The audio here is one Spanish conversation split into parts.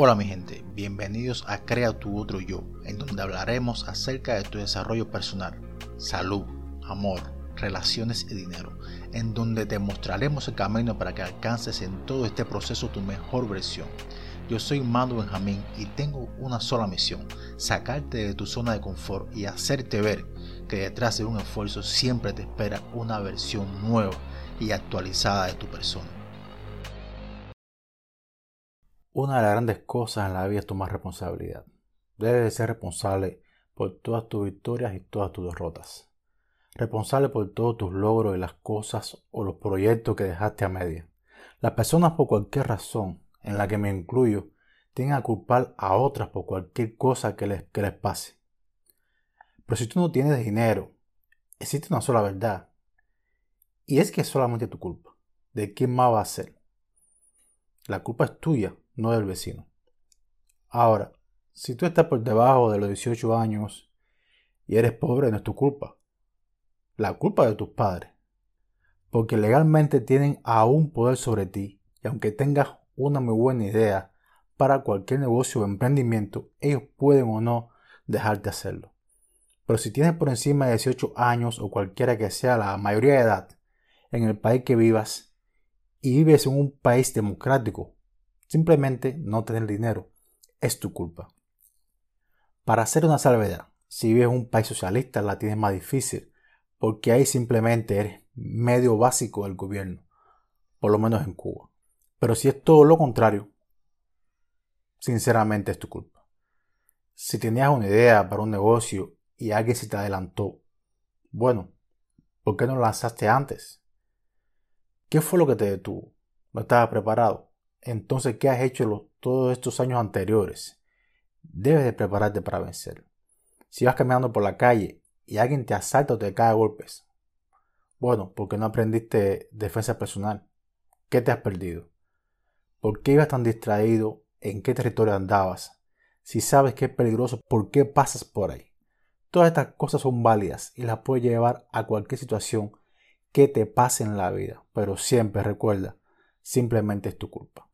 Hola mi gente, bienvenidos a Crea tu otro yo, en donde hablaremos acerca de tu desarrollo personal, salud, amor, relaciones y dinero, en donde te mostraremos el camino para que alcances en todo este proceso tu mejor versión. Yo soy Mando Benjamín y tengo una sola misión, sacarte de tu zona de confort y hacerte ver que detrás de un esfuerzo siempre te espera una versión nueva y actualizada de tu persona. Una de las grandes cosas en la vida es tomar responsabilidad. Debes de ser responsable por todas tus victorias y todas tus derrotas. Responsable por todos tus logros y las cosas o los proyectos que dejaste a media. Las personas por cualquier razón, en la que me incluyo, tienen a culpar a otras por cualquier cosa que les, que les pase. Pero si tú no tienes dinero, existe una sola verdad. Y es que es solamente tu culpa. ¿De quién más va a ser? La culpa es tuya no del vecino. Ahora, si tú estás por debajo de los 18 años y eres pobre, no es tu culpa. La culpa de tus padres. Porque legalmente tienen aún poder sobre ti y aunque tengas una muy buena idea para cualquier negocio o emprendimiento, ellos pueden o no dejarte hacerlo. Pero si tienes por encima de 18 años o cualquiera que sea la mayoría de edad en el país que vivas y vives en un país democrático Simplemente no tener dinero es tu culpa. Para hacer una salvedad, si vives en un país socialista la tienes más difícil, porque ahí simplemente eres medio básico del gobierno, por lo menos en Cuba. Pero si es todo lo contrario, sinceramente es tu culpa. Si tenías una idea para un negocio y alguien se te adelantó, bueno, ¿por qué no lo lanzaste antes? ¿Qué fue lo que te detuvo? ¿No estabas preparado? Entonces ¿qué has hecho todos estos años anteriores? Debes de prepararte para vencer. Si vas caminando por la calle y alguien te asalta o te cae a golpes, bueno, porque no aprendiste defensa personal. ¿Qué te has perdido? ¿Por qué ibas tan distraído? ¿En qué territorio andabas? Si sabes que es peligroso, ¿por qué pasas por ahí? Todas estas cosas son válidas y las puedes llevar a cualquier situación que te pase en la vida, pero siempre recuerda, simplemente es tu culpa.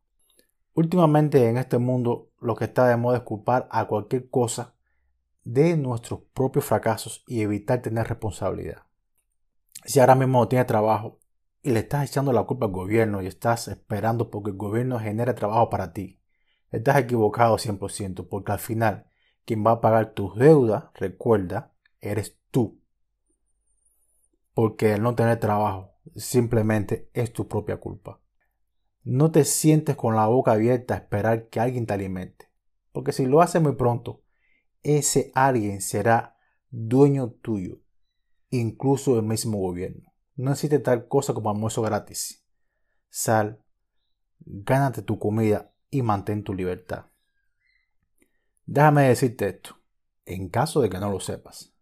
Últimamente en este mundo lo que está de moda es culpar a cualquier cosa de nuestros propios fracasos y evitar tener responsabilidad. Si ahora mismo no tienes trabajo y le estás echando la culpa al gobierno y estás esperando porque el gobierno genere trabajo para ti, estás equivocado 100% porque al final quien va a pagar tus deudas, recuerda, eres tú. Porque el no tener trabajo simplemente es tu propia culpa. No te sientes con la boca abierta a esperar que alguien te alimente, porque si lo haces muy pronto, ese alguien será dueño tuyo, incluso del mismo gobierno. No existe tal cosa como almuerzo gratis. Sal, gánate tu comida y mantén tu libertad. Déjame decirte esto, en caso de que no lo sepas.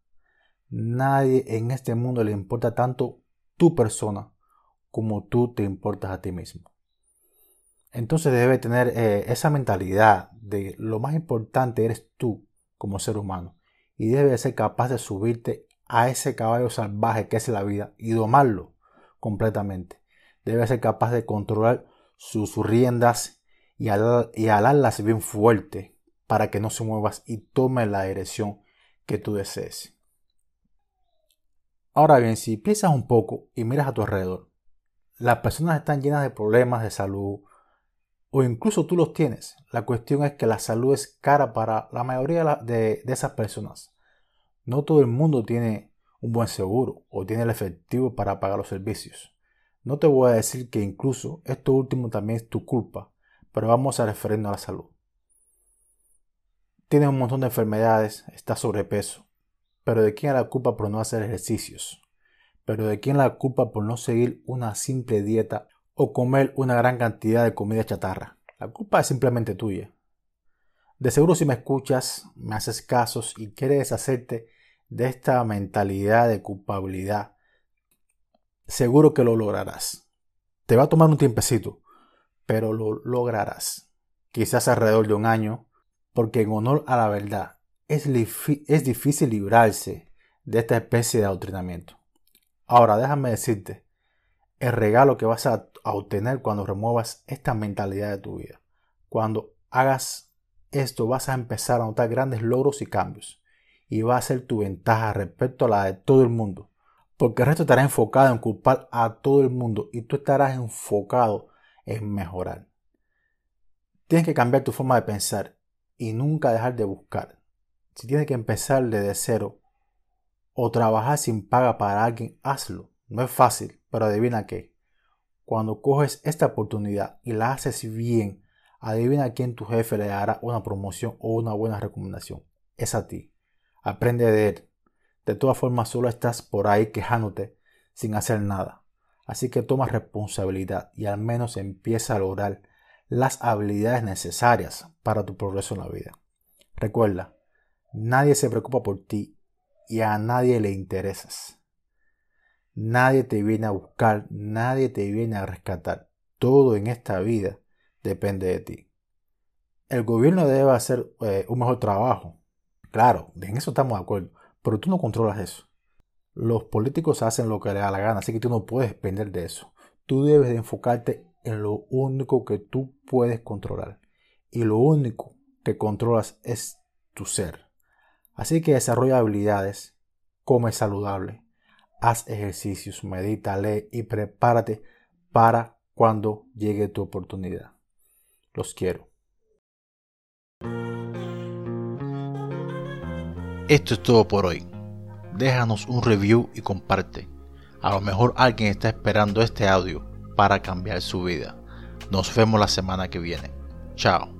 Nadie en este mundo le importa tanto tu persona como tú te importas a ti mismo. Entonces debe tener eh, esa mentalidad de lo más importante eres tú como ser humano y debe ser capaz de subirte a ese caballo salvaje que es la vida y domarlo completamente. Debe ser capaz de controlar sus riendas y, y alarlas bien fuerte para que no se muevas y tome la dirección que tú desees. Ahora bien, si piensas un poco y miras a tu alrededor, las personas están llenas de problemas de salud, o incluso tú los tienes. La cuestión es que la salud es cara para la mayoría de, esas personas. No todo el mundo tiene un buen seguro o tiene el efectivo para pagar los servicios. No te voy a decir que incluso esto último también es tu culpa, pero vamos a referirnos a la salud. Tienes un montón de enfermedades, estás sobrepeso, pero ¿de quién es la culpa por no hacer ejercicios? ¿Pero de quién es la culpa por no seguir una simple dieta o comer una gran cantidad de comida chatarra. La culpa es simplemente tuya. De seguro si me escuchas, me haces casos y quieres deshacerte de esta mentalidad de culpabilidad, seguro que lo lograrás. Te va a tomar un tiempecito, pero lo lograrás. Quizás alrededor de un año, porque en honor a la verdad, es, es difícil librarse de esta especie de adoctrinamiento. Ahora déjame decirte el regalo que vas a, obtener cuando remuevas esta mentalidad de tu vida. Cuando hagas esto vas a empezar a notar grandes logros y cambios. Y va a ser tu ventaja respecto a la de todo el mundo. Porque el resto estará enfocado en culpar a todo el mundo y tú estarás enfocado en mejorar. Tienes que cambiar tu forma de pensar y nunca dejar de buscar. Si tienes que empezar desde cero o trabajar sin paga para alguien, hazlo. No es fácil, pero adivina qué. Cuando coges esta oportunidad y la haces bien, adivina a quién tu jefe le dará una promoción o una buena recomendación. Es a ti. Aprende de él. De todas formas, solo estás por ahí quejándote sin hacer nada. Así que toma responsabilidad y al menos empieza a lograr las habilidades necesarias para tu progreso en la vida. Recuerda, nadie se preocupa por ti y a nadie le interesas. Nadie te viene a buscar, nadie te viene a rescatar. Todo en esta vida depende de ti. El gobierno debe hacer eh, un mejor trabajo. Claro, en eso estamos de acuerdo, pero tú no controlas eso. Los políticos hacen lo que les da la gana, así que tú no puedes depender de eso. Tú debes de enfocarte en lo único que tú puedes controlar. Y lo único que controlas es tu ser. Así que desarrolla habilidades, come saludable, haz ejercicios, medita, lee y prepárate para cuando llegue tu oportunidad. Los quiero. Esto es todo por hoy. Déjanos un review y comparte. A lo mejor alguien está esperando este audio para cambiar su vida. Nos vemos la semana que viene. Chao.